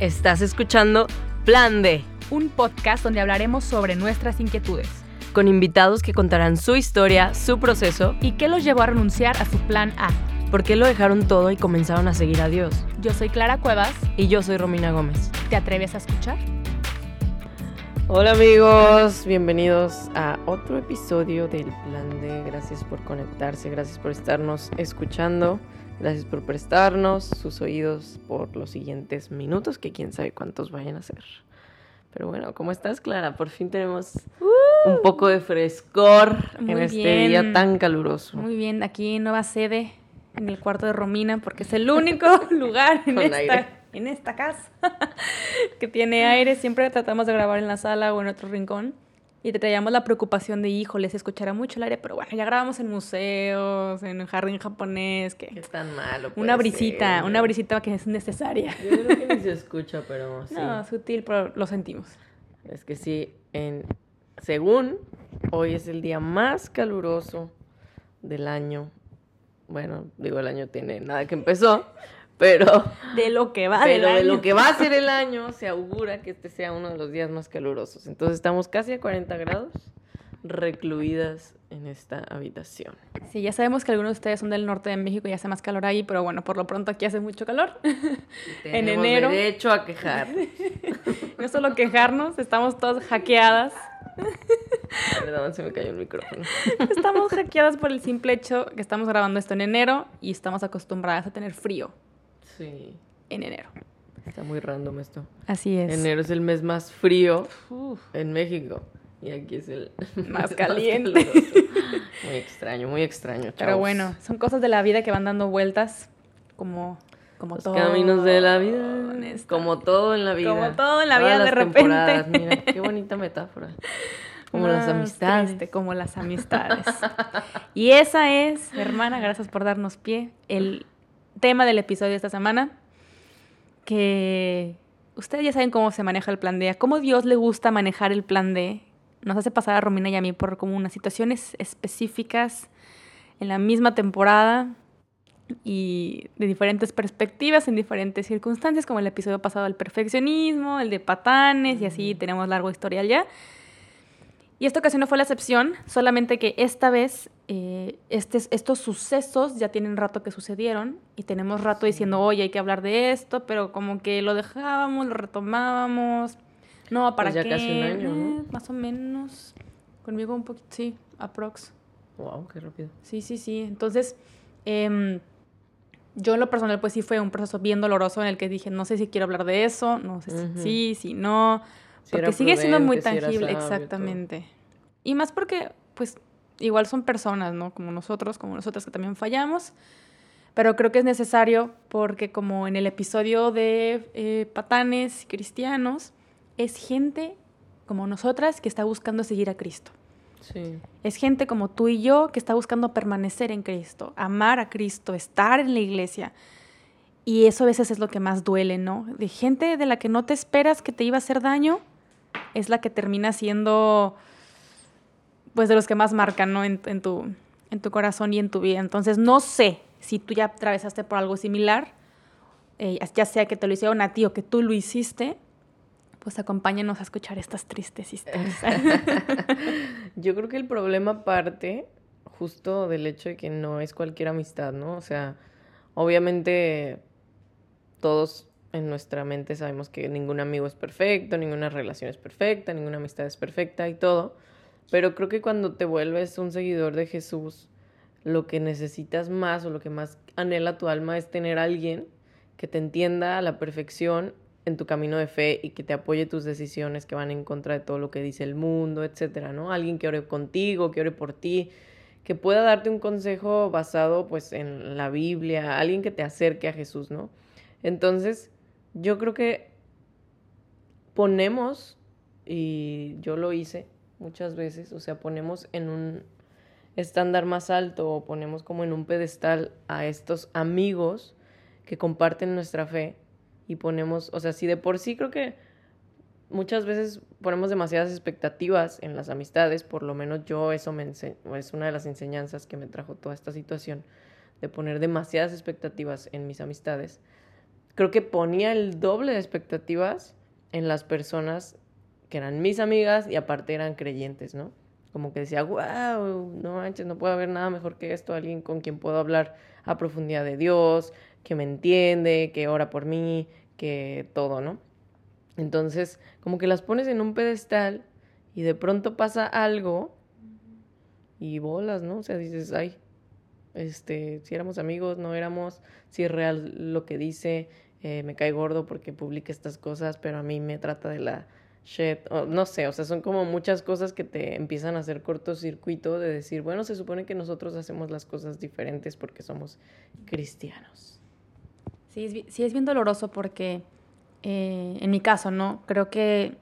Estás escuchando Plan D, un podcast donde hablaremos sobre nuestras inquietudes con invitados que contarán su historia, su proceso y qué los llevó a renunciar a su plan A. ¿Por qué lo dejaron todo y comenzaron a seguir a Dios? Yo soy Clara Cuevas. Y yo soy Romina Gómez. ¿Te atreves a escuchar? Hola amigos, bienvenidos a otro episodio del Plan D. Gracias por conectarse, gracias por estarnos escuchando, gracias por prestarnos sus oídos por los siguientes minutos, que quién sabe cuántos vayan a ser. Pero bueno, ¿cómo estás, Clara? Por fin tenemos un poco de frescor en este día tan caluroso. Muy bien, aquí nueva sede en el cuarto de Romina, porque es el único lugar en esta en esta casa que tiene aire. Siempre tratamos de grabar en la sala o en otro rincón. Y te traíamos la preocupación de, híjole, se escuchará mucho el aire, pero bueno, ya grabamos en museos, en jardín japonés, que... Es tan malo. Una brisita, una brisita que es necesaria. Yo creo que ni se escucha, pero sí. No, sutil, pero lo sentimos. Es que sí, en, según hoy es el día más caluroso del año. Bueno, digo, el año tiene nada que empezó, pero de lo que va pero de lo que va a ser el año se augura que este sea uno de los días más calurosos. Entonces estamos casi a 40 grados recluidas en esta habitación. Sí, ya sabemos que algunos de ustedes son del norte de México y hace más calor ahí, pero bueno, por lo pronto aquí hace mucho calor. en enero. derecho a quejar. no solo quejarnos, estamos todas hackeadas. Perdón, se me cayó el micrófono. Estamos hackeadas por el simple hecho que estamos grabando esto en enero y estamos acostumbradas a tener frío. Sí. En enero. Está muy random esto. Así es. Enero es el mes más frío en México. Y aquí es el más caliente. muy extraño, muy extraño. Chavos. Pero bueno, son cosas de la vida que van dando vueltas, como, como Los todo. caminos de la vida. Como todo en la vida. Como todo en la vida, de repente. Mira, qué bonita metáfora. Como las amistades. como las amistades. y esa es, hermana, gracias por darnos pie, el tema del episodio de esta semana, que ustedes ya saben cómo se maneja el plan D, cómo Dios le gusta manejar el plan D. Nos hace pasar a Romina y a mí por como unas situaciones específicas en la misma temporada y de diferentes perspectivas, en diferentes circunstancias, como el episodio pasado del perfeccionismo, el de patanes y así tenemos largo historial ya. Y esta ocasión no fue la excepción, solamente que esta vez eh, estos sucesos ya tienen rato que sucedieron y tenemos rato diciendo, oye, hay que hablar de esto, pero como que lo dejábamos, lo retomábamos. No, ¿para pues ya casi un año, ¿no? Eh, más o menos. Conmigo un poquito, sí, aprox. Wow, qué rápido. Sí, sí, sí. Entonces, em, yo en lo personal, pues sí fue un proceso bien doloroso en el que dije, no sé si quiero hablar de eso, no sé si sí, si no porque sigue siendo muy tangible, exactamente. Y más porque, pues, igual son personas, ¿no? Como nosotros, como nosotras que también fallamos. Pero creo que es necesario porque como en el episodio de eh, patanes cristianos, es gente como nosotras que está buscando seguir a Cristo. Sí. Es gente como tú y yo que está buscando permanecer en Cristo, amar a Cristo, estar en la iglesia. Y eso a veces es lo que más duele, ¿no? De gente de la que no te esperas que te iba a hacer daño, es la que termina siendo, pues, de los que más marcan, ¿no? En, tu, en tu corazón y en tu vida. Entonces, no sé si tú ya atravesaste por algo similar, eh, ya sea que te lo hicieron a ti o que tú lo hiciste, pues acompáñanos a escuchar estas tristes historias. Yo creo que el problema parte justo del hecho de que no es cualquier amistad, ¿no? O sea, obviamente todos en nuestra mente sabemos que ningún amigo es perfecto, ninguna relación es perfecta, ninguna amistad es perfecta y todo. Pero creo que cuando te vuelves un seguidor de Jesús, lo que necesitas más o lo que más anhela tu alma es tener a alguien que te entienda a la perfección en tu camino de fe y que te apoye tus decisiones que van en contra de todo lo que dice el mundo, etcétera, ¿no? Alguien que ore contigo, que ore por ti, que pueda darte un consejo basado pues en la Biblia, alguien que te acerque a Jesús, ¿no? Entonces, yo creo que ponemos, y yo lo hice muchas veces, o sea, ponemos en un estándar más alto o ponemos como en un pedestal a estos amigos que comparten nuestra fe y ponemos, o sea, si de por sí creo que muchas veces ponemos demasiadas expectativas en las amistades, por lo menos yo eso me es una de las enseñanzas que me trajo toda esta situación, de poner demasiadas expectativas en mis amistades creo que ponía el doble de expectativas en las personas que eran mis amigas y aparte eran creyentes, ¿no? Como que decía, wow, no manches, no puede haber nada mejor que esto, alguien con quien puedo hablar a profundidad de Dios, que me entiende, que ora por mí, que todo, ¿no? Entonces, como que las pones en un pedestal y de pronto pasa algo y bolas, ¿no? O sea, dices, ay, este, si éramos amigos, no éramos, si es real lo que dice, eh, me cae gordo porque publica estas cosas, pero a mí me trata de la shit, no sé, o sea, son como muchas cosas que te empiezan a hacer cortocircuito de decir, bueno, se supone que nosotros hacemos las cosas diferentes porque somos cristianos. Sí, es, sí es bien doloroso porque eh, en mi caso, ¿no? Creo que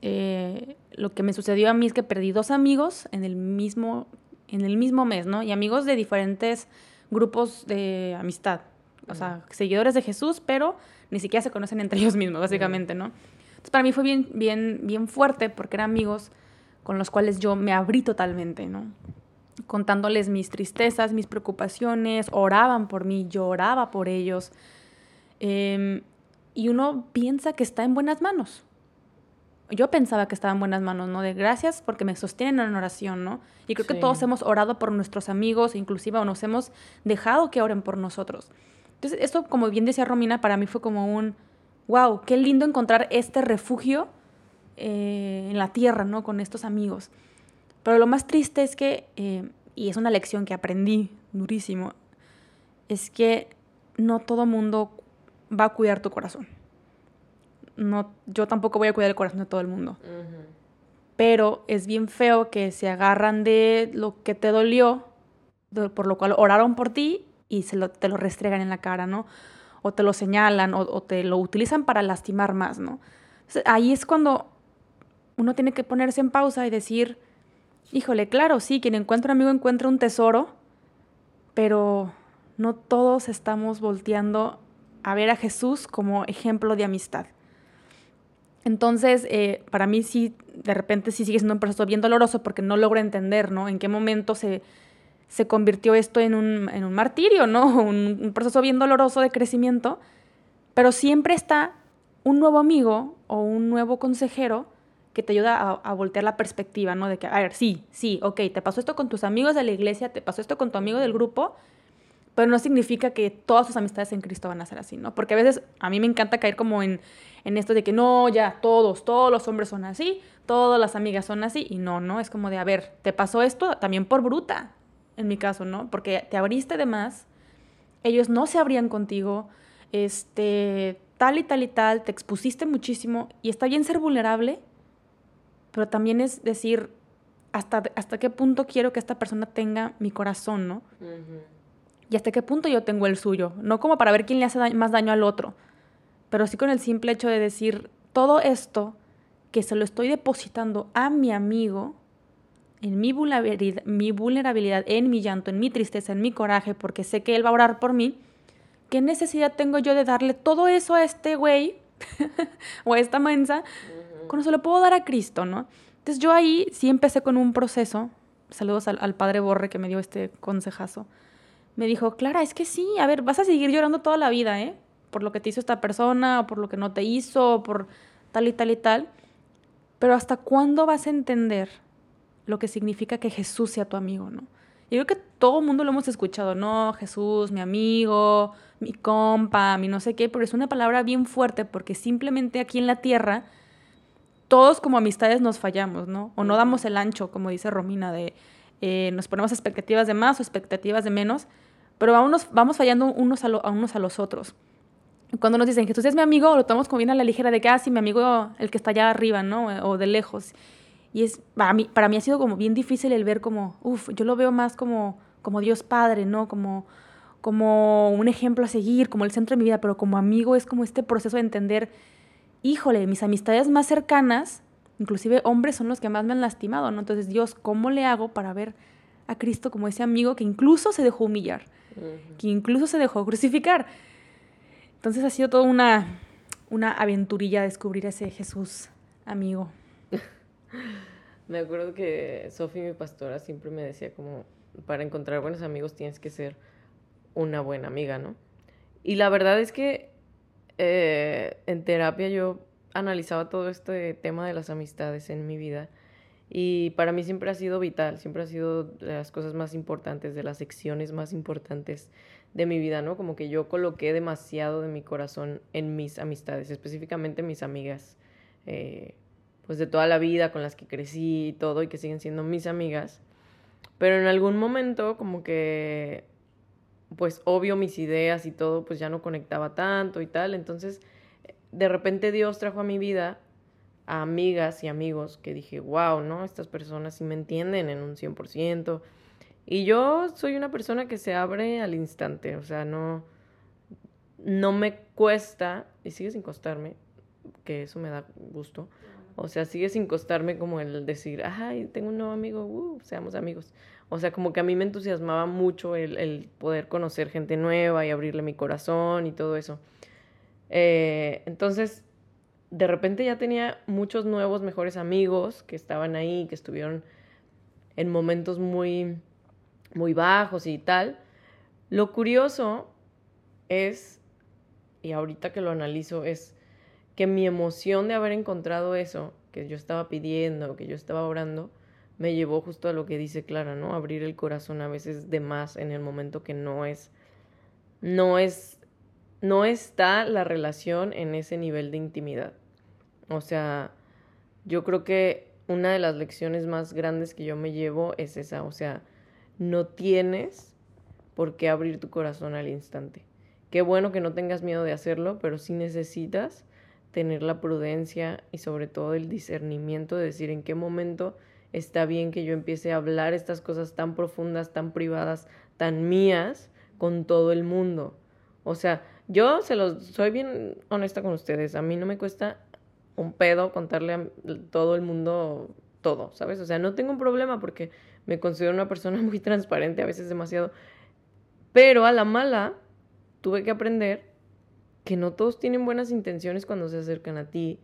eh, lo que me sucedió a mí es que perdí dos amigos en el mismo, en el mismo mes, ¿no? Y amigos de diferentes grupos de amistad. O sea, seguidores de Jesús, pero ni siquiera se conocen entre ellos mismos, básicamente, ¿no? Entonces, para mí fue bien, bien, bien fuerte porque eran amigos con los cuales yo me abrí totalmente, ¿no? Contándoles mis tristezas, mis preocupaciones, oraban por mí, lloraba por ellos. Eh, y uno piensa que está en buenas manos. Yo pensaba que estaba en buenas manos, ¿no? De gracias porque me sostienen en oración, ¿no? Y creo que todos hemos orado por nuestros amigos, inclusive o nos hemos dejado que oren por nosotros. Entonces, esto, como bien decía Romina, para mí fue como un, wow, qué lindo encontrar este refugio eh, en la tierra, ¿no? Con estos amigos. Pero lo más triste es que, eh, y es una lección que aprendí durísimo, es que no todo mundo va a cuidar tu corazón. No, yo tampoco voy a cuidar el corazón de todo el mundo. Pero es bien feo que se agarran de lo que te dolió, por lo cual oraron por ti y se te lo restregan en la cara, ¿no? O te lo señalan o, te lo utilizan para lastimar más, ¿no? ahí es cuando uno tiene que ponerse en pausa y decir, híjole, claro, sí, quien encuentra un amigo encuentra un tesoro, pero no todos estamos volteando a ver a Jesús como ejemplo de amistad. Entonces, eh, para mí sí, de repente sí sigue siendo un proceso bien doloroso porque no logro entender, ¿no? En qué momento se, se convirtió esto en un, en un martirio, ¿no? Un, proceso bien doloroso de crecimiento, pero siempre está un nuevo amigo o un nuevo consejero que te ayuda a, a, voltear la perspectiva, ¿no? De que, a ver, sí, sí, ok, te pasó esto con tus amigos de la iglesia, te pasó esto con tu amigo del grupo, pero no significa que todas sus amistades en Cristo van a ser así, ¿no? Porque a veces a mí me encanta caer como en, en esto de que no, ya, todos, todos los hombres son así, todas las amigas son así, y no, no, es como de, a ver, te pasó esto también por bruta, en mi caso, ¿no? Porque te abriste de más, ellos no se abrían contigo, este, tal y tal y tal, te expusiste muchísimo, y está bien ser vulnerable, pero también es decir, hasta, hasta qué punto quiero que esta persona tenga mi corazón, ¿no? y hasta qué punto yo tengo el suyo. No como para ver quién le hace más daño al otro, pero sí con el simple hecho de decir todo esto que se lo estoy depositando a mi amigo, en mi vulnerabilidad, mi vulnerabilidad, en mi llanto, en mi tristeza, en mi coraje, porque sé que él va a orar por mí, ¿qué necesidad tengo yo de darle todo eso a este güey o a esta mensa cuando se lo puedo dar a Cristo, ¿no? Entonces yo ahí sí empecé con un proceso, saludos al, al padre Borre que me dio este consejazo, me dijo, Clara, es que sí, a ver, vas a seguir llorando toda la vida, ¿eh? Por lo que te hizo esta persona, o por lo que no te hizo, por tal y tal y tal. Pero ¿hasta cuándo vas a entender lo que significa que Jesús sea tu amigo, no? Y creo que todo el mundo lo hemos escuchado, no, Jesús, mi amigo, mi compa, mi no sé qué, pero es una palabra bien fuerte porque simplemente aquí en la tierra todos como amistades nos fallamos, ¿no? O no damos el ancho, como dice Romina, de eh, nos ponemos expectativas de más o expectativas de menos, pero vamos, vamos fallando unos a, unos a los otros. Cuando nos dicen, Jesús es mi amigo, lo tomamos como bien a la ligera de que, ah, sí, mi amigo, el que está allá arriba, ¿no? O de lejos. Y es, para mí, para mí ha sido como bien difícil el ver como, uff, yo lo veo más como, como Dios Padre, ¿no? Como, como un ejemplo a seguir, como el centro de mi vida, pero como amigo es como este proceso de entender, híjole, mis amistades más cercanas, inclusive hombres son los que más me han lastimado, ¿no? Entonces, Dios, ¿cómo le hago para ver a Cristo como ese amigo que incluso se dejó humillar? que incluso se dejó crucificar. Entonces ha sido toda una, una aventurilla descubrir ese Jesús amigo. Me acuerdo que Sofía, mi pastora, siempre me decía como, para encontrar buenos amigos tienes que ser una buena amiga, ¿no? Y la verdad es que eh, en terapia yo analizaba todo este tema de las amistades en mi vida y para mí siempre ha sido vital, siempre ha sido de las cosas más importantes, de las secciones más importantes de mi vida, ¿no? Como que yo coloqué demasiado de mi corazón en mis amistades, específicamente mis amigas, eh, pues de toda la vida con las que crecí y todo y que siguen siendo mis amigas. Pero en algún momento como que, pues obvio mis ideas y todo, pues ya no conectaba tanto y tal. Entonces, de repente Dios trajo a mi vida a amigas y amigos que dije, wow, ¿no? Estas personas sí me entienden en un 100%. Y yo soy una persona que se abre al instante, o sea, no, no me cuesta, y sigue sin costarme, que eso me da gusto, o sea, sigue sin costarme como el decir, ay, tengo un nuevo amigo, uh, seamos amigos. O sea, como que a mí me entusiasmaba mucho el, el poder conocer gente nueva y abrirle mi corazón y todo eso. Eh, entonces, de repente ya tenía muchos nuevos mejores amigos que estaban ahí, que estuvieron en momentos muy, muy bajos y tal. Lo curioso es, y ahorita que lo analizo, es que mi emoción de haber encontrado eso que yo estaba pidiendo, que yo estaba orando, me llevó justo a lo que dice Clara, ¿no? Abrir el corazón a veces de más en el momento que no es, no es no está la relación en ese nivel de intimidad. O sea, yo creo que una de las lecciones más grandes que yo me llevo es esa, o sea, no tienes por qué abrir tu corazón al instante. Qué bueno que no tengas miedo de hacerlo, pero sí necesitas tener la prudencia y sobre todo el discernimiento de decir en qué momento está bien que yo empiece a hablar estas cosas tan profundas, tan privadas, tan mías con todo el mundo. O sea, yo se los soy bien honesta con ustedes. A mí no me cuesta un pedo contarle a todo el mundo todo, ¿sabes? O sea, no tengo un problema porque me considero una persona muy transparente, a veces demasiado. Pero a la mala tuve que aprender que no todos tienen buenas intenciones cuando se acercan a ti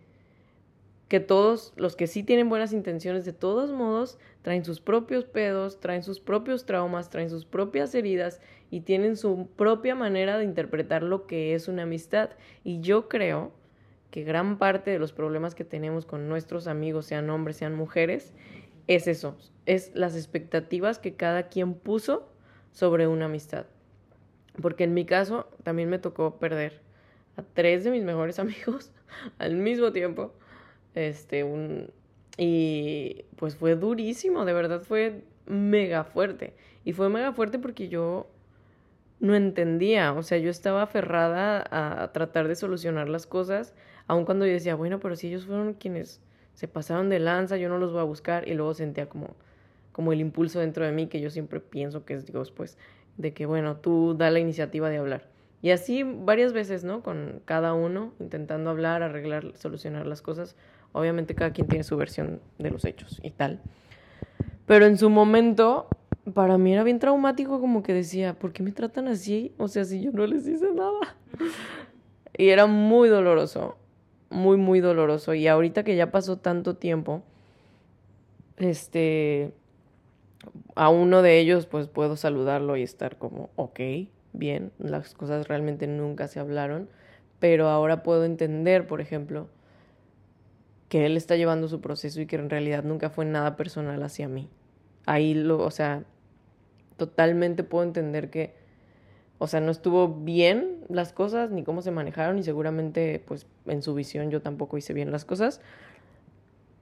que todos los que sí tienen buenas intenciones, de todos modos, traen sus propios pedos, traen sus propios traumas, traen sus propias heridas y tienen su propia manera de interpretar lo que es una amistad. Y yo creo que gran parte de los problemas que tenemos con nuestros amigos, sean hombres, sean mujeres, es eso, es las expectativas que cada quien puso sobre una amistad. Porque en mi caso también me tocó perder a tres de mis mejores amigos al mismo tiempo este, un... Y pues fue durísimo, de verdad fue mega fuerte. Y fue mega fuerte porque yo no entendía, o sea, yo estaba aferrada a tratar de solucionar las cosas, aun cuando yo decía, bueno, pero si ellos fueron quienes se pasaron de lanza, yo no los voy a buscar, y luego sentía como, como el impulso dentro de mí, que yo siempre pienso que es Dios, pues, de que, bueno, tú da la iniciativa de hablar. Y así varias veces, ¿no? Con cada uno, intentando hablar, arreglar, solucionar las cosas, Obviamente cada quien tiene su versión de los hechos y tal. Pero en su momento, para mí era bien traumático como que decía, ¿por qué me tratan así? O sea, si yo no les hice nada. Y era muy doloroso, muy, muy doloroso. Y ahorita que ya pasó tanto tiempo, este, a uno de ellos pues puedo saludarlo y estar como, ok, bien, las cosas realmente nunca se hablaron, pero ahora puedo entender, por ejemplo, que él está llevando su proceso y que en realidad nunca fue nada personal hacia mí. Ahí lo, o sea, totalmente puedo entender que, o sea, no estuvo bien las cosas, ni cómo se manejaron, y seguramente, pues, en su visión yo tampoco hice bien las cosas.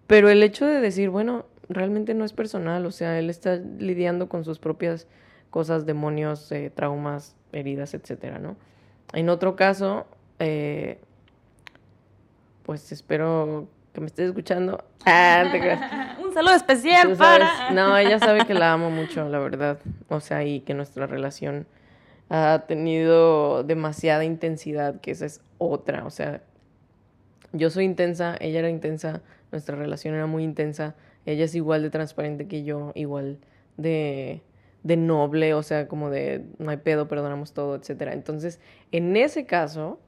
Pero el hecho de decir, bueno, realmente no es personal, o sea, él está lidiando con sus propias cosas, demonios, eh, traumas, heridas, etcétera, ¿no? En otro caso, eh, pues espero que me estés escuchando. Ah, Un saludo especial para. No, ella sabe que la amo mucho, la verdad. O sea, y que nuestra relación ha tenido demasiada intensidad, que esa es otra. O sea, yo soy intensa, ella era intensa, nuestra relación era muy intensa. Ella es igual de transparente que yo, igual de, de noble, o sea, como de no hay pedo, perdonamos todo, etcétera. Entonces, en ese caso,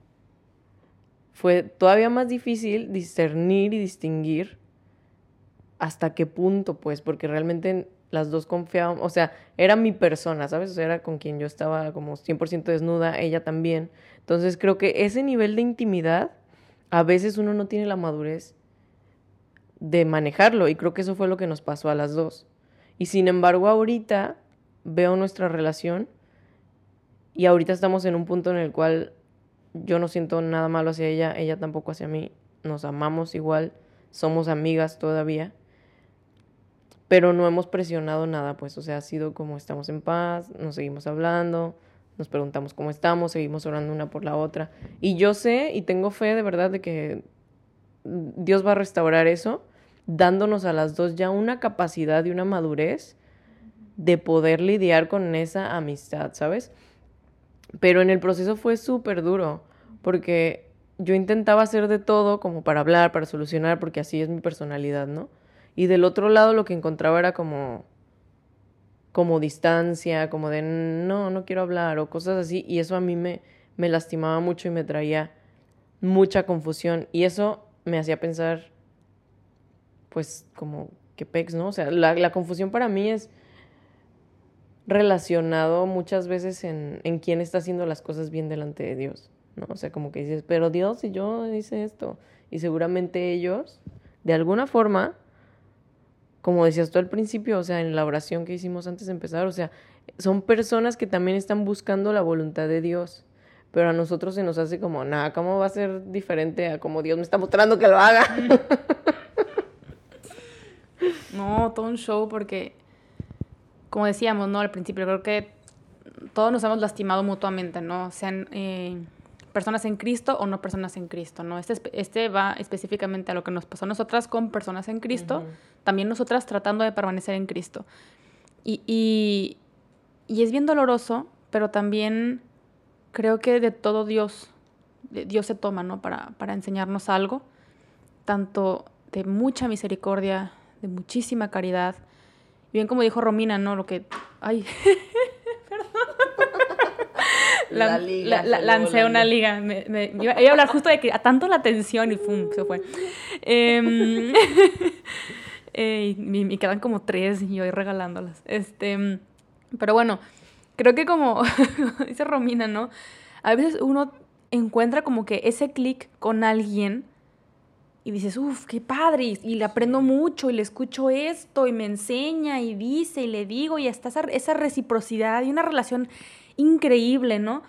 fue todavía más difícil discernir y distinguir hasta qué punto, pues, porque realmente las dos confiábamos, o sea, era mi persona, ¿sabes? O sea, era con quien yo estaba como 100% desnuda, ella también. Entonces creo que ese nivel de intimidad, a veces uno no tiene la madurez de manejarlo y creo que eso fue lo que nos pasó a las dos. Y sin embargo, ahorita veo nuestra relación y ahorita estamos en un punto en el cual yo no siento nada malo hacia ella, ella tampoco hacia mí, nos amamos igual, somos amigas todavía pero no hemos presionado nada, pues, o sea, ha sido como estamos en paz, nos seguimos hablando, nos preguntamos cómo estamos, seguimos orando una por la otra. Y yo sé y tengo fe de verdad de que Dios va a restaurar eso, dándonos a las dos ya una capacidad y una madurez de poder lidiar con esa amistad, ¿sabes? Pero en el proceso fue súper duro, porque yo intentaba hacer de todo como para hablar, para solucionar, porque así es mi personalidad, ¿no? Y del otro lado lo que encontraba era como como distancia, como de no, no quiero hablar o cosas así. Y eso a mí me, me lastimaba mucho y me traía mucha confusión. Y eso me hacía pensar, pues, como que pex, ¿no? O sea, la, la confusión para mí es relacionado muchas veces en, en quién está haciendo las cosas bien delante de Dios, ¿no? O sea, como que dices, pero Dios, si yo hice esto, y seguramente ellos, de alguna forma, como decías tú al principio, o sea, en la oración que hicimos antes de empezar, o sea, son personas que también están buscando la voluntad de Dios. Pero a nosotros se nos hace como, nada, ¿cómo va a ser diferente a como Dios me está mostrando que lo haga? No, todo un show porque, como decíamos, ¿no? Al principio, creo que todos nos hemos lastimado mutuamente, ¿no? Sean eh, personas en Cristo o no personas en Cristo, ¿no? Este, este va específicamente a lo que nos pasó a nosotras con personas en Cristo, también nosotras tratando de permanecer en Cristo. Y, y, y, es bien doloroso, pero también creo que de todo Dios, Dios se toma, ¿no? Para, para enseñarnos algo, tanto de mucha misericordia, de muchísima caridad. Bien como dijo Romina, ¿no? Lo que... Ay, la, lancé una liga. Me, iba, a hablar justo de que a tanto la tensión y ¡fum! se fue. Eh, y, quedan como tres y yo regalándolas. Este, pero bueno, creo que como dice Romina, ¿no? A veces uno encuentra como que ese clic con alguien y dices, uff, qué padre, y, le aprendo mucho, y le escucho esto, y me enseña, y dice, y le digo, y hasta esa, esa reciprocidad y una relación increíble, ¿no?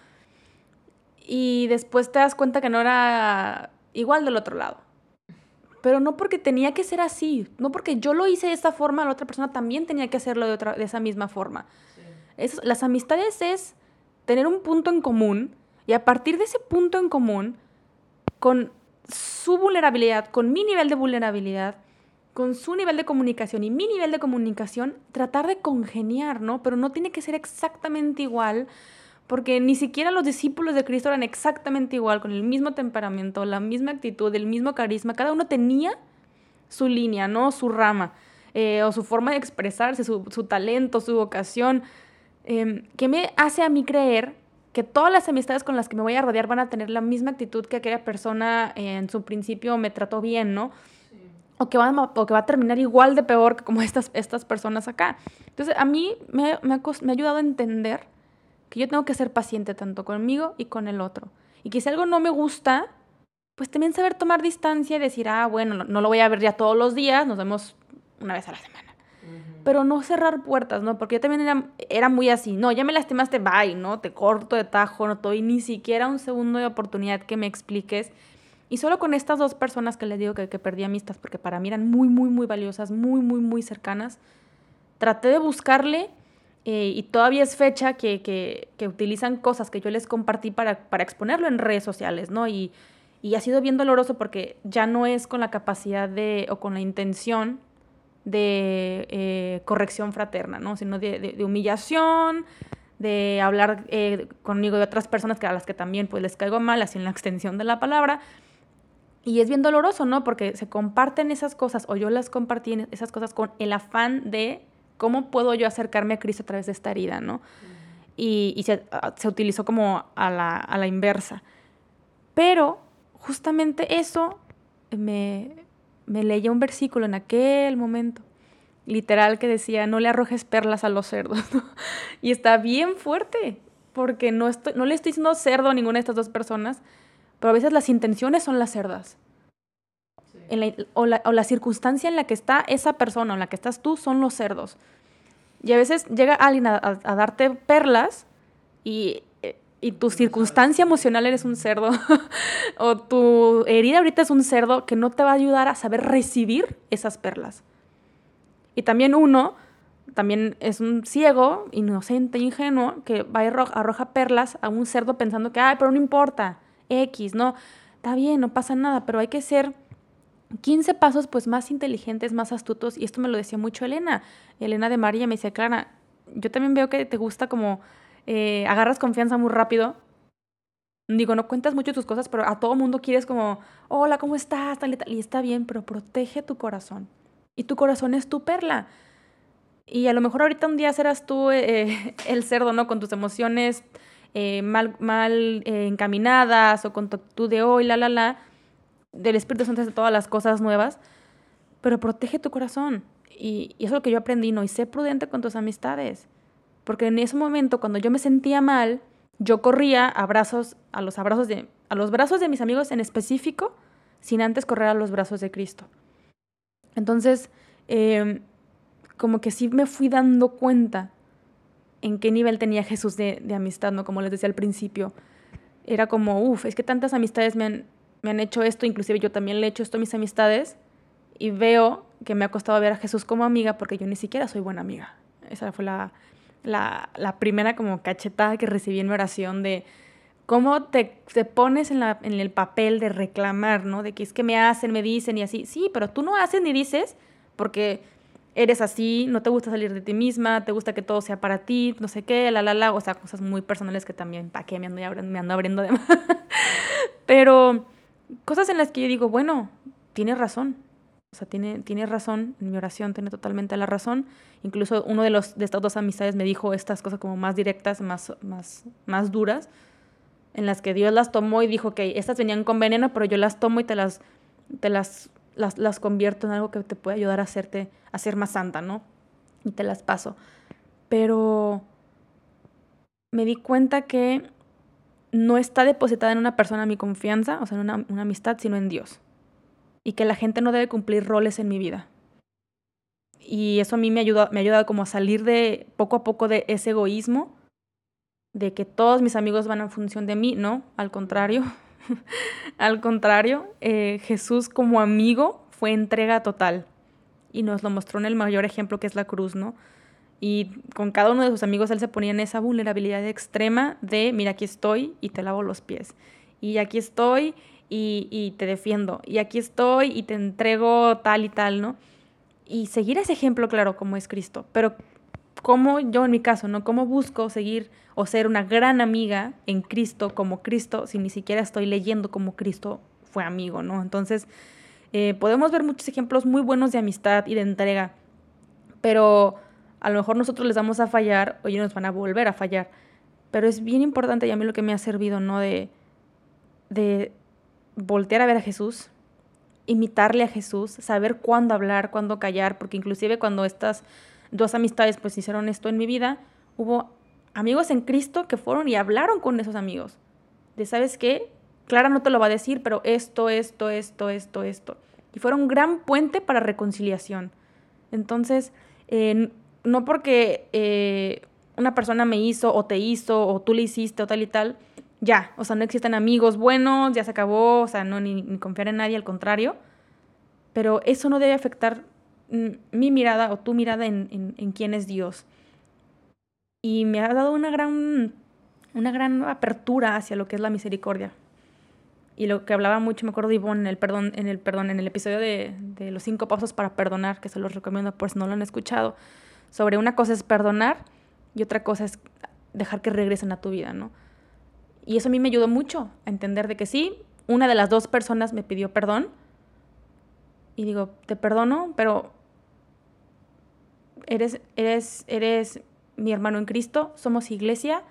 Y después te das cuenta que no era igual del otro lado. Pero no porque tenía que ser así, no porque yo lo hice de esta forma, la otra persona también tenía que hacerlo de, otra, de esa misma forma. las amistades es tener un punto en común y a partir de ese punto en común, con su vulnerabilidad, con mi nivel de vulnerabilidad, con su nivel de comunicación y mi nivel de comunicación, tratar de congeniar, ¿no? Pero no tiene que ser exactamente igual, porque ni siquiera los discípulos de Cristo eran exactamente igual, con el mismo temperamento, la misma actitud, el mismo carisma, cada uno tenía su línea, ¿no? Su rama, eh, o su forma de expresarse, su, talento, su vocación, eh, que me hace a mí creer que todas las amistades con las que me voy a rodear van a tener la misma actitud que aquella persona en su principio me trató bien, ¿no? O que, va, o que va a terminar igual de peor que como estas, estas personas acá. Entonces, a mí me, me, ha, me ha ayudado a entender que yo tengo que ser paciente tanto conmigo y con el otro. Y que si algo no me gusta, pues también saber tomar distancia y decir, ah, bueno, no lo voy a ver ya todos los días, nos vemos una vez a la semana pero no cerrar puertas, ¿no? Porque yo también era, era muy así, no, ya me lastimaste, bye, ¿no? Te corto de tajo, no doy ni siquiera un segundo de oportunidad que me expliques. Y solo con estas dos personas que les digo que, que perdí amistad, porque para mí eran muy, muy, muy valiosas, muy, muy, muy cercanas, traté de buscarle eh, y todavía es fecha que, que, que, utilizan cosas que yo les compartí para, para exponerlo en redes sociales, ¿no? Y, y ha sido bien doloroso porque ya no es con la capacidad de o con la intención de eh, corrección fraterna, ¿no? sino de, humillación, de hablar eh, conmigo de otras personas que a las que también pues, les caigo mal, así en la extensión de la palabra. Y es bien doloroso, ¿no? Porque se comparten esas cosas, o yo las compartí esas cosas con el afán de cómo puedo yo acercarme a Cristo a través de esta herida, ¿no? Y, se, ah, se, utilizó como a la, a la inversa. Pero justamente eso me, me leía un versículo en aquel momento literal que decía, no le arrojes perlas a los cerdos. y está bien fuerte, porque no, estoy, no le estoy diciendo cerdo a ninguna de estas dos personas, pero a veces las intenciones son las cerdas. o, la, o, la, circunstancia en la que está esa persona en la que estás tú son los cerdos. Y a veces llega alguien a, a darte perlas y y tu circunstancia emocional eres un cerdo, o tu herida ahorita es un cerdo que no te va a ayudar a saber recibir esas perlas. Y también uno, también es un ciego, inocente, ingenuo, que va y arroja perlas a un cerdo pensando que, ay, pero no importa, X, no, está bien, no pasa nada, pero hay que ser 15 pasos pues más inteligentes, más astutos, y esto me lo decía mucho Elena, Elena de María me decía, Clara, yo también veo que te gusta como eh, agarras confianza muy rápido. Digo, no cuentas mucho tus cosas, pero a todo mundo quieres como, hola, ¿cómo estás? Tal y, tal. y está bien, pero protege tu corazón. Y tu corazón es tu perla. Y a lo mejor ahorita un día serás tú eh, el cerdo, ¿no? Con tus emociones eh, mal, mal encaminadas o con tu de hoy, la, la, la, del Espíritu Santo de todas las cosas nuevas. Pero protege tu corazón. Y, y eso es lo que yo aprendí, ¿no? Y sé prudente con tus amistades. Porque en ese momento, cuando yo me sentía mal, yo corría a, brazos, a, los abrazos de, a los brazos de mis amigos en específico, sin antes correr a los brazos de Cristo. Entonces, em, como que sí me fui dando cuenta en qué nivel tenía Jesús de, de amistad, ¿no? Como les decía al principio. Era como, uff, es que tantas amistades me han, me han hecho esto, inclusive yo también le he hecho esto a mis amistades, y veo que me ha costado ver a Jesús como amiga porque yo ni siquiera soy buena amiga. Esa fue la, la, la, primera como cachetada que recibí en mi oración de cómo te, te pones en, la, en, el papel de reclamar, ¿no? De que es que me hacen, me dicen y así. Sí, pero tú no haces ni dices porque eres así, no te gusta salir de ti misma, te gusta que todo sea para ti, no sé qué, la, la, la, o sea, cosas muy personales que también, ¿para qué me ando, abriendo, me ando abriendo de más? pero cosas en las que yo digo, bueno, tienes razón, o sea, tiene, tiene razón, en mi oración tiene totalmente la razón. Incluso uno de, los, de estas dos amistades me dijo estas cosas como más directas, más, más, más duras, en las que Dios las tomó y dijo que estas venían con veneno, pero yo las tomo y te las, te las, las, las convierto en algo que te puede ayudar a hacerte, a ser más santa, ¿no? Y te las paso. Pero me di cuenta que no está depositada en una persona mi confianza, o sea, en una, una amistad, sino en Dios y que la gente no debe cumplir roles en mi vida. Y eso a mí me ayuda, me ayuda como a salir de poco a poco de ese egoísmo, de que todos mis amigos van en función de mí, no, al contrario, al contrario, eh, Jesús como amigo fue entrega total y nos lo mostró en el mayor ejemplo que es la cruz, ¿no? Y con cada uno de sus amigos él se ponía en esa vulnerabilidad extrema de, mira, aquí estoy y te lavo los pies. Y aquí estoy y, te defiendo. Y aquí estoy y te entrego tal y tal, ¿no? Y seguir ese ejemplo, claro, como es Cristo. Pero como yo en mi caso, ¿no? ¿Cómo busco seguir o ser una gran amiga en Cristo como Cristo si ni siquiera estoy leyendo como Cristo fue amigo, ¿no? Entonces, eh, podemos ver muchos ejemplos muy buenos de amistad y de entrega, pero a lo mejor nosotros les vamos a fallar o ellos nos van a volver a fallar. Pero es bien importante y a mí lo que me ha servido, ¿no? De, de voltear a ver a Jesús, imitarle a Jesús, saber cuándo hablar, cuándo callar, porque inclusive cuando estas dos amistades pues hicieron esto en mi vida, hubo amigos en Cristo que fueron y hablaron con esos amigos. De, ¿sabes qué? Clara no te lo va a decir, pero esto, esto, esto, esto, esto. Y fueron un gran puente para reconciliación. Entonces, eh, no porque eh, una persona me hizo o te hizo o tú le hiciste o tal y tal, ya, o sea, no existen amigos buenos, ya se acabó, o sea, no ni, confiar en nadie, al contrario. Pero eso no debe afectar mi mirada o tu mirada en, en, quién es Dios. Y me ha dado una gran, una gran apertura hacia lo que es la misericordia. Y lo que hablaba mucho, me acuerdo de Ivonne en el perdón, en el perdón, en el episodio de, de los cinco pasos para perdonar, que se los recomiendo por si no lo han escuchado, sobre una cosa es perdonar y otra cosa es dejar que regresen a tu vida, ¿no? Y eso a mí me ayudó mucho a entender de que sí, una de las dos personas me pidió perdón. Y digo, te perdono, pero eres, eres, eres mi hermano en Cristo, somos iglesia,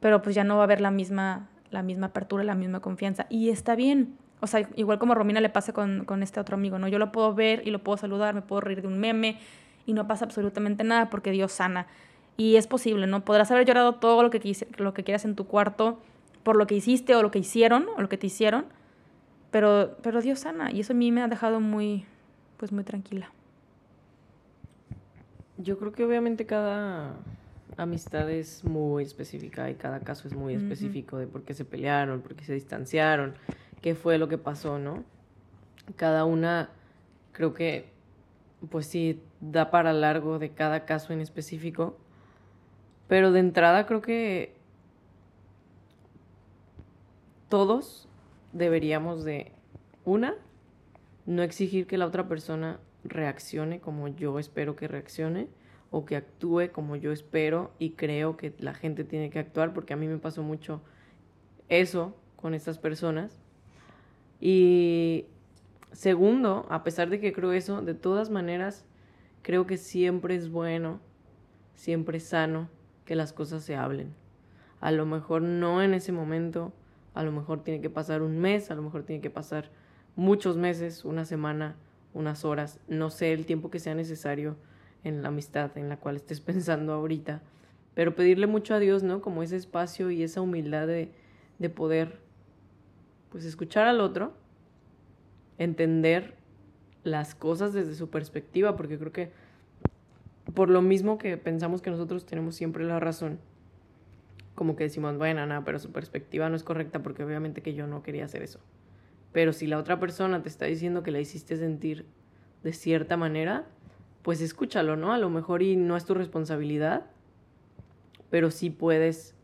pero pues ya no va a haber la misma, la misma apertura, la misma confianza. Y está bien, O sea, igual como a Romina le pasa con, con este otro amigo, ¿no? Yo lo puedo ver y lo puedo saludar, me puedo reír de un meme y no pasa absolutamente nada porque Dios sana. Y es posible, ¿no? Podrás haber llorado todo lo que, lo que quieras en tu cuarto por lo que hiciste o lo que hicieron o lo que te hicieron, pero, pero Dios sana y eso a mí me ha dejado muy, pues muy tranquila. Yo creo que obviamente cada amistad es muy específica y cada caso es muy específico de por qué se pelearon, por qué se distanciaron, qué fue lo que pasó, ¿no? Cada una creo que pues sí da para largo de cada caso en específico, pero de entrada creo que todos deberíamos de, una, no exigir que la otra persona reaccione como yo espero que reaccione o que actúe como yo espero y creo que la gente tiene que actuar, porque a mí me pasó mucho eso con estas personas. Y segundo, a pesar de que creo eso, de todas maneras, creo que siempre es bueno, siempre es sano que las cosas se hablen. A lo mejor no en ese momento, a lo mejor tiene que pasar un mes, a lo mejor tiene que pasar muchos meses, una semana, unas horas, no sé el tiempo que sea necesario en la amistad en la cual estés pensando ahorita, pero pedirle mucho a Dios, ¿no? Como ese espacio y esa humildad de, de poder, pues, escuchar al otro, entender las cosas desde su perspectiva, porque creo que por lo mismo que pensamos que nosotros tenemos siempre la razón, como que decimos, bueno, nada, pero su perspectiva no es correcta porque obviamente que yo no quería hacer eso. Pero si la otra persona te está diciendo que la hiciste sentir de cierta manera, pues escúchalo, ¿no? A lo mejor y no es tu responsabilidad, pero sí puedes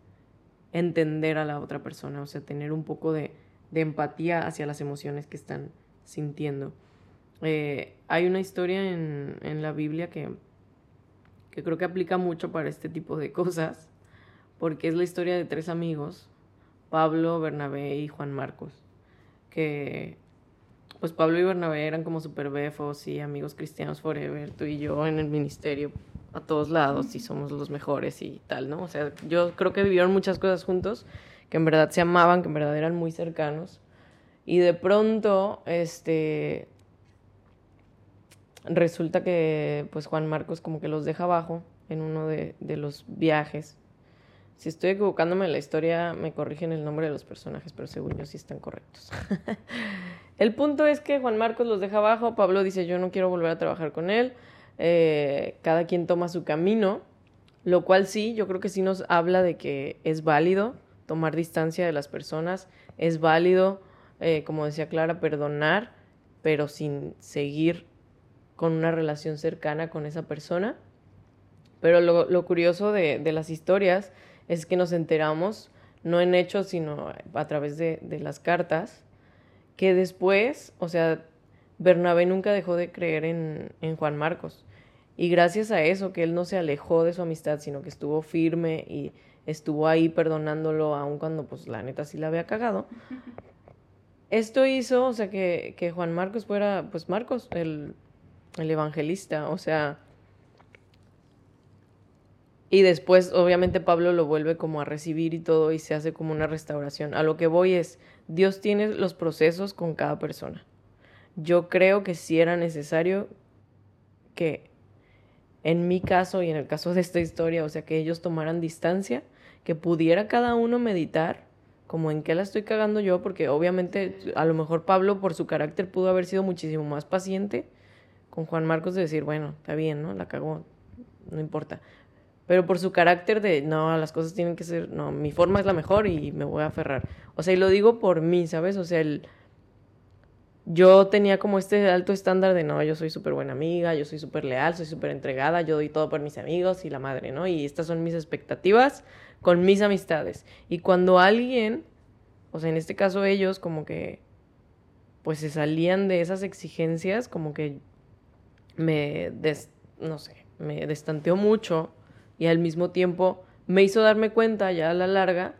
entender a la otra persona, o sea, tener un poco de, empatía hacia las emociones que están sintiendo. Eh, hay una historia en, en la Biblia que, que creo que aplica mucho para este tipo de cosas, porque es la historia de tres amigos, Pablo, Bernabé y Juan Marcos, que pues Pablo y Bernabé eran como super befos y amigos cristianos forever, tú y yo en el ministerio a todos lados y somos los mejores y tal, ¿no? O sea, yo creo que vivieron muchas cosas juntos, que en verdad se amaban, que en verdad eran muy cercanos. Y de pronto, este, resulta que pues Juan Marcos como que los deja abajo en uno de, de los viajes si estoy equivocándome en la historia, me corrigen el nombre de los personajes, pero según yo sí están correctos. el punto es que Juan Marcos los deja abajo, Pablo dice yo no quiero volver a trabajar con él, eh, cada quien toma su camino, lo cual sí, yo creo que sí nos habla de que es válido tomar distancia de las personas, es válido, eh, como decía Clara, perdonar, pero sin seguir con una relación cercana con esa persona. Pero lo, curioso de, de las historias es que nos enteramos, no en hechos, sino a través de, las cartas, que después, o sea, Bernabé nunca dejó de creer en, Juan Marcos. Y gracias a eso, que él no se alejó de su amistad, sino que estuvo firme y estuvo ahí perdonándolo, aun cuando pues la neta sí la había cagado. Esto hizo, o sea, que, que Juan Marcos fuera, pues Marcos, el, el evangelista, o sea, y después, obviamente, Pablo lo vuelve como a recibir y todo y se hace como una restauración. A lo que voy es, Dios tiene los procesos con cada persona. Yo creo que sí era necesario que en mi caso y en el caso de esta historia, o sea, que ellos tomaran distancia, que pudiera cada uno meditar como en qué la estoy cagando yo, porque obviamente a lo mejor Pablo por su carácter pudo haber sido muchísimo más paciente con Juan Marcos de decir, bueno, está bien, ¿no? La cagó, no importa pero por su carácter de, no, las cosas tienen que ser, no, mi forma es la mejor y me voy a aferrar. O sea, y lo digo por mí, ¿sabes? O sea, el, yo tenía como este alto estándar de, no, yo soy súper buena amiga, yo soy súper leal, soy súper entregada, yo doy todo por mis amigos y la madre, ¿no? Y estas son mis expectativas con mis amistades. Y cuando alguien, o sea, en este caso ellos, como que, pues se salían de esas exigencias, como que me, des, no sé, me destanteó mucho y al mismo tiempo me hizo darme cuenta ya a la larga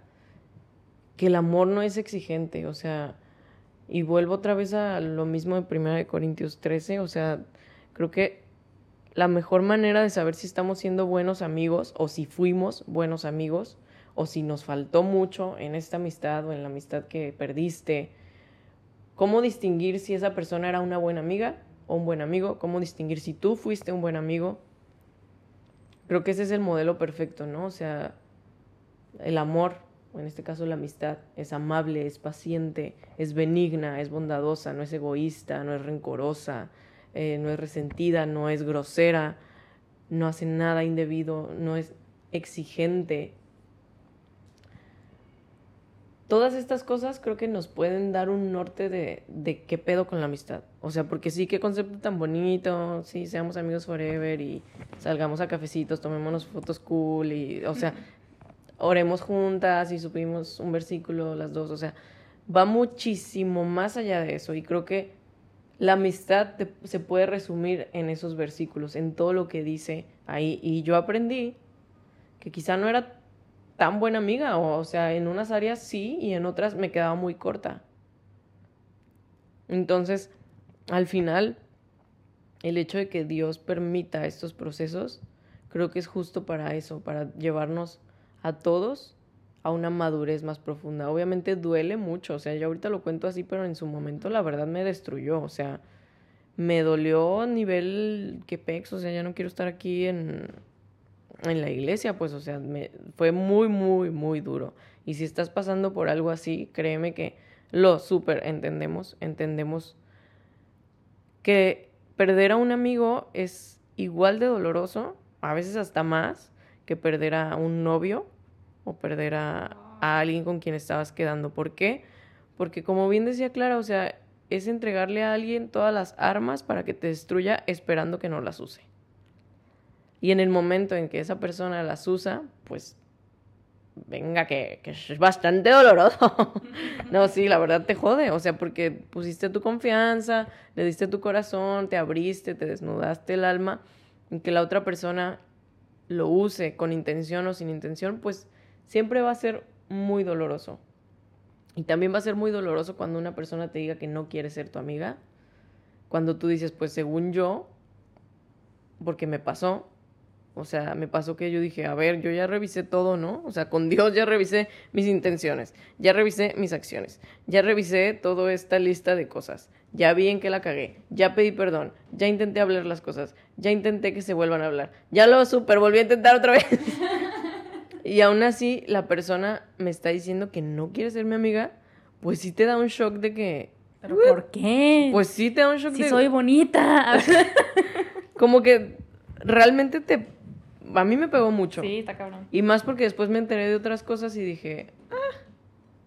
que el amor no es exigente, o sea, y vuelvo otra vez a lo mismo de 1 Corintios 13, o sea, creo que la mejor manera de saber si estamos siendo buenos amigos o si fuimos buenos amigos o si nos faltó mucho en esta amistad o en la amistad que perdiste cómo distinguir si esa persona era una buena amiga un buen amigo, cómo distinguir si tú fuiste un buen amigo. Creo que ese es el modelo perfecto, ¿no? O sea, el amor, o en este caso la amistad, es amable, es paciente, es benigna, es bondadosa, no es egoísta, no es rencorosa, eh, no es resentida, no es grosera, no hace nada indebido, no es exigente. Todas estas cosas creo que nos pueden dar un norte de, de qué pedo con la amistad. O sea, porque sí, qué concepto tan bonito, sí, seamos amigos forever y salgamos a cafecitos, tomémonos fotos cool y, o sea, oremos juntas y supimos un versículo las dos, o sea, va muchísimo más allá de eso y creo que la amistad se puede resumir en esos versículos, en todo lo que dice ahí. Y yo aprendí que quizá no era tan buena amiga, o, o sea, en unas áreas sí y en otras me quedaba muy corta. Entonces, al final, el hecho de que Dios permita estos procesos, creo que es justo para eso, para llevarnos a todos a una madurez más profunda. Obviamente duele mucho, o sea, yo ahorita lo cuento así, pero en su momento la verdad me destruyó, o sea, me dolió a nivel que pex, o sea, ya no quiero estar aquí en, en la iglesia, pues, o sea, me, fue muy, muy, muy duro. Y si estás pasando por algo así, créeme que lo súper entendemos, entendemos que perder a un amigo es igual de doloroso, a veces hasta más, que perder a un novio o perder a, alguien con quien estabas quedando. ¿Por qué? Porque como bien decía Clara, o sea, es entregarle a alguien todas las armas para que te destruya esperando que no las use. Y en el momento en que esa persona las usa, pues venga, que, es bastante doloroso. no, sí, la verdad te jode, o sea, porque pusiste tu confianza, le diste tu corazón, te abriste, te desnudaste el alma, y que la otra persona lo use con intención o sin intención, pues siempre va a ser muy doloroso. Y también va a ser muy doloroso cuando una persona te diga que no quiere ser tu amiga. Cuando tú dices, pues según yo, porque me pasó, o sea, me pasó que yo dije, a ver, yo ya revisé todo, ¿no? O sea, con Dios ya revisé mis intenciones, ya revisé mis acciones, ya revisé toda esta lista de cosas, ya vi en que la cagué, ya pedí perdón, ya intenté hablar las cosas, ya intenté que se vuelvan a hablar, ya lo super volví a intentar otra vez. y aún así la persona me está diciendo que no quiere ser mi amiga, pues sí te da un shock de que... ¿Pero por qué? Pues sí te da un shock si de... soy bonita. como que realmente te... A mí me pegó mucho. Sí, está cabrón. Y más porque después me enteré de otras cosas y dije, ah,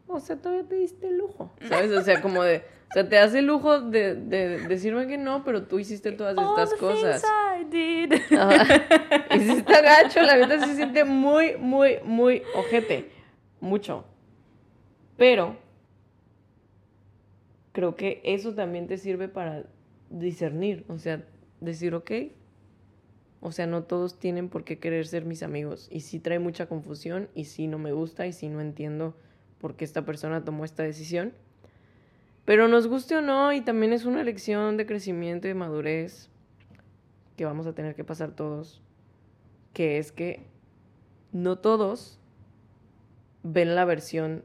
o sea, todavía te diste el lujo, ¿sabes? O sea, como de, o sea, te hace el lujo de, de decirme que no, pero tú hiciste todas estas cosas. I did. Y si está gacho, la verdad se siente muy, muy, muy ojete. Mucho. Pero creo que eso también te sirve para discernir. O sea, decir, ok. O sea, no todos tienen por qué querer ser mis amigos. Y sí trae mucha confusión y sí no me gusta y sí no entiendo por qué esta persona tomó esta decisión. Pero nos guste o no, y también es una lección de crecimiento y de madurez que vamos a tener que pasar todos, que es que no todos ven la versión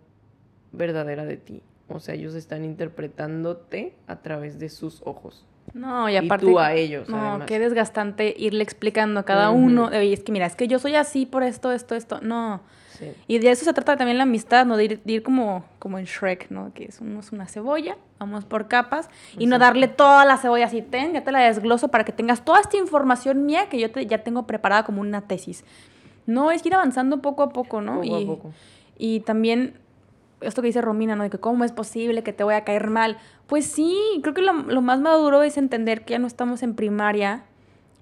verdadera de ti. O sea, ellos están interpretándote a través de sus ojos. No, y aparte. y tú a ellos. No, además. qué desgastante irle explicando a cada uno. Oye, es que mira, es que yo soy así por esto, esto, esto. No. Sí. Y de eso se trata también la amistad, ¿no? De ir, de ir como, como en Shrek, ¿no? Que somos una cebolla, vamos por capas, y no darle toda la cebolla así, ten, ya te la desgloso para que tengas toda esta información mía que yo te, ya tengo preparada como una tesis. No, es ir avanzando poco a poco, ¿no? Poco a y, poco. y también esto que dice Romina, ¿no? De que cómo es posible que te voy a caer mal. Pues sí, creo que lo, lo más maduro es entender que ya no estamos en primaria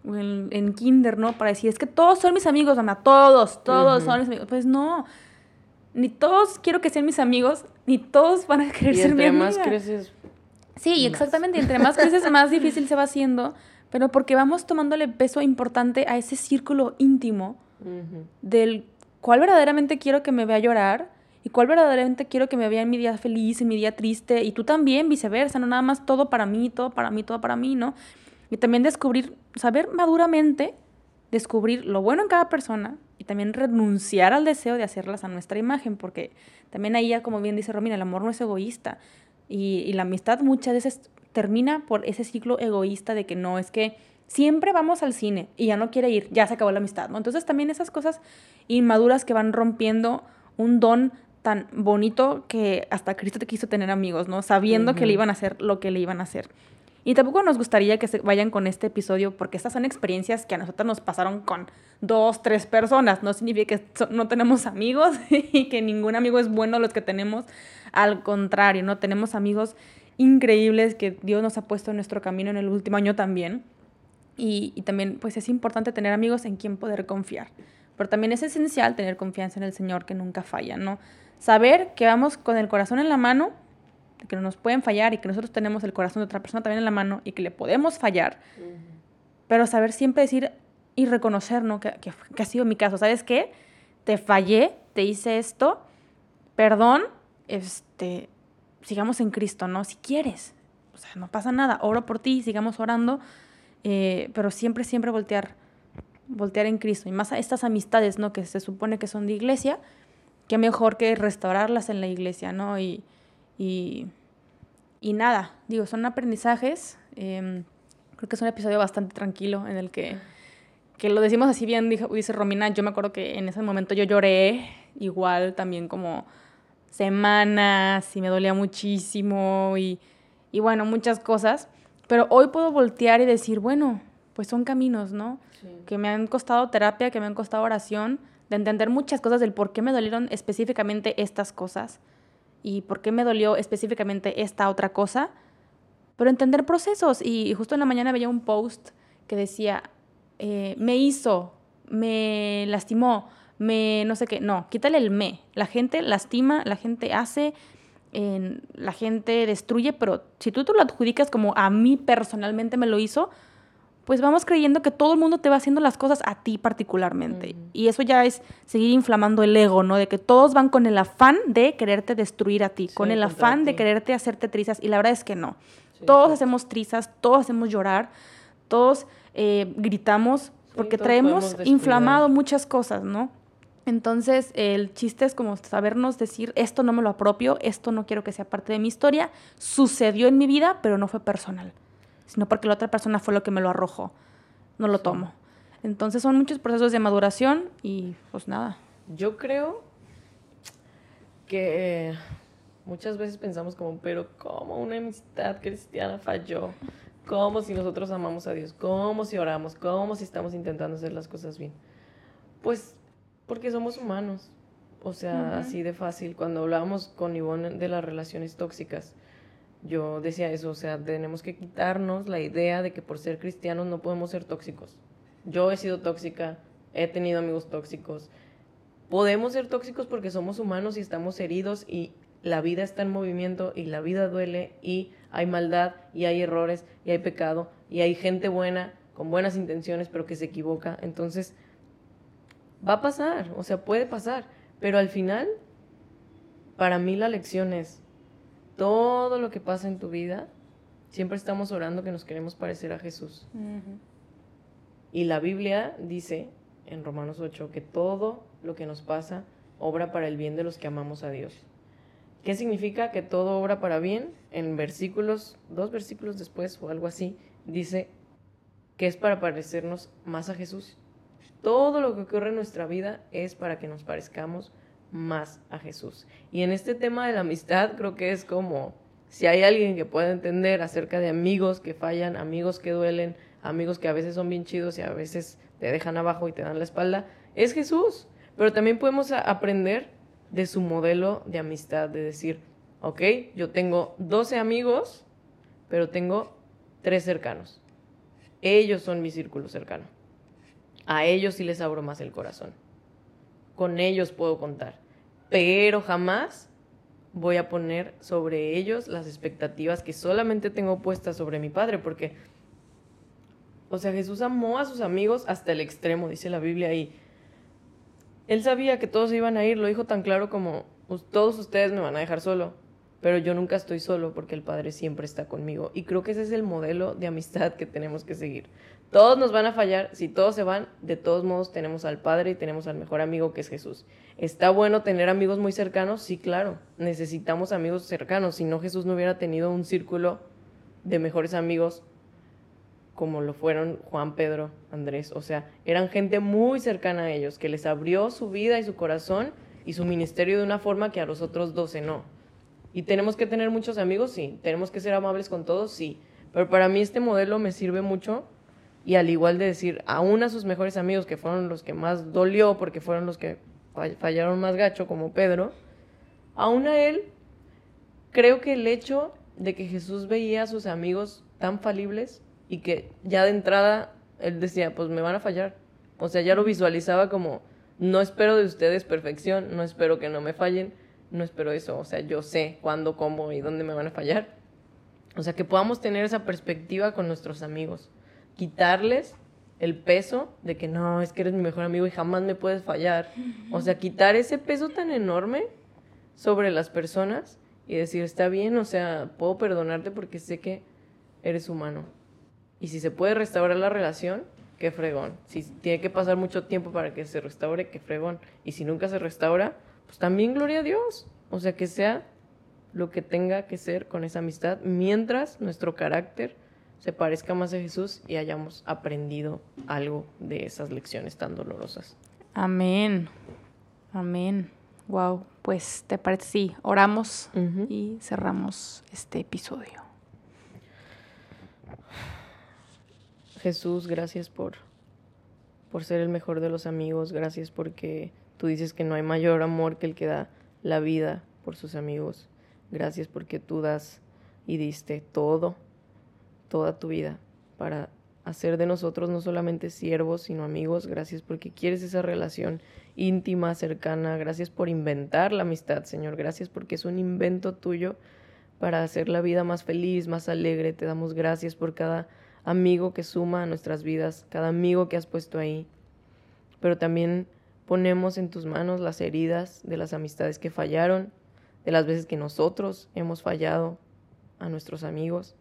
o en, en kinder, ¿no? Para decir, es que todos son mis amigos, mamá, todos, todos son mis amigos. Pues no, ni todos quiero que sean mis amigos, ni todos van a querer Y ser mi entre más amiga. creces, Sí, más. exactamente. Entre más creces, más difícil se va haciendo. Pero porque vamos tomándole peso importante a ese círculo íntimo del cuál verdaderamente quiero que me vea llorar y cuál verdaderamente quiero que me vea en mi día feliz, en mi día triste. Y tú también, viceversa, no nada más todo para mí, todo para mí, todo para mí, ¿no? Y también descubrir, saber maduramente, descubrir lo bueno en cada persona y también renunciar al deseo de hacerlas a nuestra imagen, porque también ahí ya, como bien dice Romina, el amor no es egoísta. Y, y la amistad muchas veces termina por ese ciclo egoísta de que no, es que siempre vamos al cine y ya no quiere ir, ya se acabó la amistad, ¿no? Entonces también esas cosas inmaduras que van rompiendo un don tan bonito que hasta Cristo te quiso tener amigos, ¿no? Sabiendo que le iban a hacer lo que le iban a hacer. Y tampoco nos gustaría que se vayan con este episodio porque estas son experiencias que a nosotros nos pasaron con dos, tres personas. No significa que no tenemos amigos y que ningún amigo es bueno los que tenemos. Al contrario, ¿no? Tenemos amigos increíbles que Dios nos ha puesto en nuestro camino en el último año también. Y, y también pues es importante tener amigos en quien poder confiar. Pero también es esencial tener confianza en el Señor que nunca falla, ¿no? Saber que vamos con el corazón en la mano, que no nos pueden fallar y que nosotros tenemos el corazón de otra persona también en la mano y que le podemos fallar, pero saber siempre decir y reconocer, ¿no? Que, que, que, ha sido mi caso. ¿Sabes qué? Te fallé, te hice esto, perdón, este, sigamos en Cristo, ¿no? Si quieres, o sea, no pasa nada, oro por ti, sigamos orando, eh, pero siempre, siempre voltear, voltear en Cristo. Y más a estas amistades, ¿no? Que se supone que son de iglesia, qué mejor que restaurarlas en la iglesia, ¿no? Y, y, y nada, digo, son aprendizajes. Eh, creo que es un episodio bastante tranquilo en el que, que lo decimos así bien, dice Romina, yo me acuerdo que en ese momento yo lloré igual también como semanas y me dolía muchísimo y, y bueno, muchas cosas. Pero hoy puedo voltear y decir, bueno, pues son caminos, ¿no? Sí. Que me han costado terapia, que me han costado oración, de entender muchas cosas del por qué me dolieron específicamente estas cosas y por qué me dolió específicamente esta otra cosa, pero entender procesos. Y justo en la mañana veía un post que decía, eh, me hizo, me lastimó, me no sé qué. No, quítale el me. La gente lastima, la gente hace, eh, la gente destruye, pero si tú te lo adjudicas como a mí personalmente me lo hizo, pues vamos creyendo que todo el mundo te va haciendo las cosas a ti particularmente. Y eso ya es seguir inflamando el ego, ¿no? De que todos van con el afán de quererte destruir a ti, sí, con el afán de quererte hacerte trizas. Y la verdad es que no. Sí, todos sí. hacemos trizas, todos hacemos llorar, todos eh, gritamos, porque traemos inflamado muchas cosas, ¿no? Entonces, el chiste es como sabernos decir, esto no me lo apropio, esto no quiero que sea parte de mi historia, sucedió en mi vida, pero no fue personal sino porque la otra persona fue lo que me lo arrojó. No lo tomo. Entonces son muchos procesos de maduración y pues nada. Yo creo que eh, muchas veces pensamos como, pero ¿cómo una amistad cristiana falló? ¿Cómo si nosotros amamos a Dios? ¿Cómo si oramos? ¿Cómo si estamos intentando hacer las cosas bien? Pues porque somos humanos. O sea, uh -huh. así de fácil. Cuando hablábamos con Ivonne de las relaciones tóxicas, yo decía eso, o sea, tenemos que quitarnos la idea de que por ser cristianos no podemos ser tóxicos. Yo he sido tóxica, he tenido amigos tóxicos. Podemos ser tóxicos porque somos humanos y estamos heridos y la vida está en movimiento y la vida duele y hay maldad y hay errores y hay pecado y hay gente buena con buenas intenciones pero que se equivoca. Entonces, va a pasar, o sea, puede pasar, pero al final, para mí la lección es, todo lo que pasa en tu vida, siempre estamos orando que nos queremos parecer a Jesús. Uh -huh. Y la Biblia dice en Romanos 8 que todo lo que nos pasa obra para el bien de los que amamos a Dios. ¿Qué significa que todo obra para bien? En versículos, dos versículos después o algo así, dice que es para parecernos más a Jesús. Todo lo que ocurre en nuestra vida es para que nos parezcamos más a Jesús. Y en este tema de la amistad creo que es como, si hay alguien que pueda entender acerca de amigos que fallan, amigos que duelen, amigos que a veces son bien chidos y a veces te dejan abajo y te dan la espalda, es Jesús. Pero también podemos aprender de su modelo de amistad, de decir, ok, yo tengo 12 amigos, pero tengo tres cercanos. Ellos son mi círculo cercano. A ellos sí les abro más el corazón. Con ellos puedo contar pero jamás voy a poner sobre ellos las expectativas que solamente tengo puestas sobre mi padre, porque, o sea, Jesús amó a sus amigos hasta el extremo, dice la Biblia, y él sabía que todos iban a ir, lo dijo tan claro como, todos ustedes me van a dejar solo, pero yo nunca estoy solo porque el Padre siempre está conmigo. Y creo que ese es el modelo de amistad que tenemos que seguir. Todos nos van a fallar, si todos se van, de todos modos tenemos al Padre y tenemos al mejor amigo que es Jesús. ¿Está bueno tener amigos muy cercanos? Sí, claro, necesitamos amigos cercanos, si no Jesús no hubiera tenido un círculo de mejores amigos como lo fueron Juan, Pedro, Andrés. O sea, eran gente muy cercana a ellos, que les abrió su vida y su corazón y su ministerio de una forma que a los otros doce no. ¿Y tenemos que tener muchos amigos? Sí. ¿Tenemos que ser amables con todos? Sí. Pero para mí este modelo me sirve mucho y al igual de decir, aún a sus mejores amigos, que fueron los que más dolió porque fueron los que fallaron más gacho, como Pedro, aún a él, creo que el hecho de que Jesús veía a sus amigos tan falibles y que ya de entrada él decía, pues me van a fallar. O sea, ya lo visualizaba como, no espero de ustedes perfección, no espero que no me fallen, no espero eso. O sea, yo sé cuándo, cómo y dónde me van a fallar. O sea, que podamos tener esa perspectiva con nuestros amigos. Quitarles el peso de que no, es que eres mi mejor amigo y jamás me puedes fallar. O sea, quitar ese peso tan enorme sobre las personas y decir, está bien, o sea, puedo perdonarte porque sé que eres humano. Y si se puede restaurar la relación, qué fregón. Si tiene que pasar mucho tiempo para que se restaure, qué fregón. Y si nunca se restaura, pues también gloria a Dios. O sea, que sea lo que tenga que ser con esa amistad, mientras nuestro carácter se parezca más a Jesús y hayamos aprendido algo de esas lecciones tan dolorosas. Amén. Amén. Wow. Pues te parece, sí, oramos y cerramos este episodio. Jesús, gracias por, por ser el mejor de los amigos, gracias porque tú dices que no hay mayor amor que el que da la vida por sus amigos. Gracias porque tú das y diste todo, toda tu vida para hacer de nosotros no solamente siervos, sino amigos. Gracias porque quieres esa relación íntima, cercana. Gracias por inventar la amistad, Señor. Gracias porque es un invento tuyo para hacer la vida más feliz, más alegre. Te damos gracias por cada amigo que suma a nuestras vidas, cada amigo que has puesto ahí. Pero también ponemos en tus manos las heridas de las amistades que fallaron, de las veces que nosotros hemos fallado a nuestros amigos.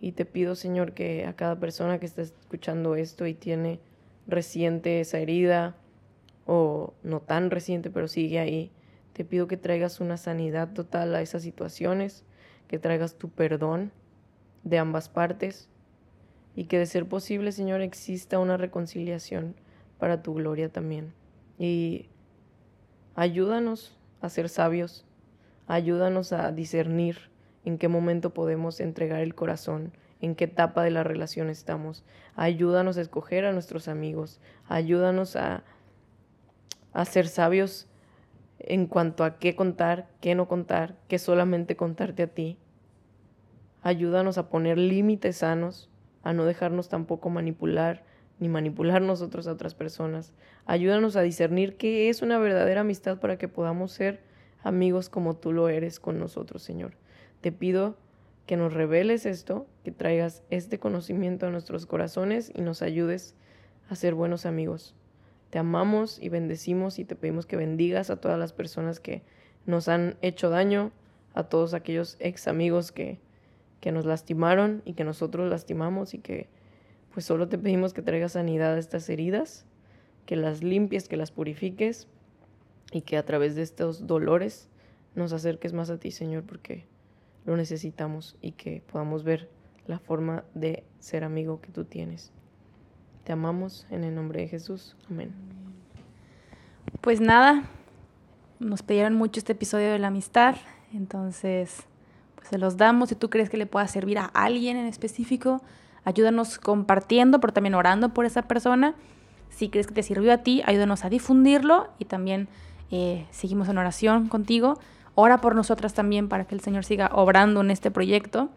Y te pido, Señor, que a cada persona que está escuchando esto y tiene reciente esa herida, o no tan reciente, pero sigue ahí, te pido que traigas una sanidad total a esas situaciones, que traigas tu perdón de ambas partes y que de ser posible, Señor, exista una reconciliación para tu gloria también. Y ayúdanos a ser sabios, ayúdanos a discernir en qué momento podemos entregar el corazón, en qué etapa de la relación estamos. Ayúdanos a escoger a nuestros amigos, ayúdanos a, a ser sabios en cuanto a qué contar, qué no contar, qué solamente contarte a ti Ayúdanos a poner límites sanos, a no dejarnos tampoco manipular ni manipular nosotros a otras personas. Ayúdanos a discernir qué es una verdadera amistad para que podamos ser amigos como tú lo eres con nosotros, Señor. Te pido que nos reveles esto, que traigas este conocimiento a nuestros corazones y nos ayudes a ser buenos amigos. Te amamos y bendecimos y te pedimos que bendigas a todas las personas que nos han hecho daño, a todos aquellos ex amigos que que nos lastimaron y que nosotros lastimamos y que pues solo te pedimos que traigas sanidad a estas heridas, que las limpies, que las purifiques y que a través de estos dolores nos acerques más a ti, Señor, porque lo necesitamos y que podamos ver la forma de ser amigo que tú tienes. Te amamos en el nombre de Jesús. Amén. Pues nada, nos pidieron mucho este episodio de la amistad, entonces se los damos. Si tú crees que le pueda servir a alguien en específico, ayúdanos compartiendo, pero también orando por esa persona. Si crees que te sirvió a ti, ayúdanos a difundirlo y también eh, seguimos en oración contigo. Ora por nosotras también para que el Señor siga obrando en este proyecto.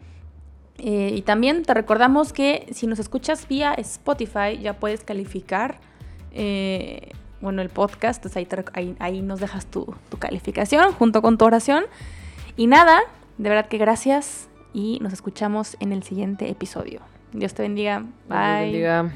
Eh, y también te recordamos que si nos escuchas vía Spotify ya puedes calificar eh, bueno, el podcast. Entonces ahí, ahí, nos dejas tu, tu calificación junto con tu oración. Y nada, de verdad que gracias y nos escuchamos en el siguiente episodio. Dios te bendiga. Bye. Dios te bendiga.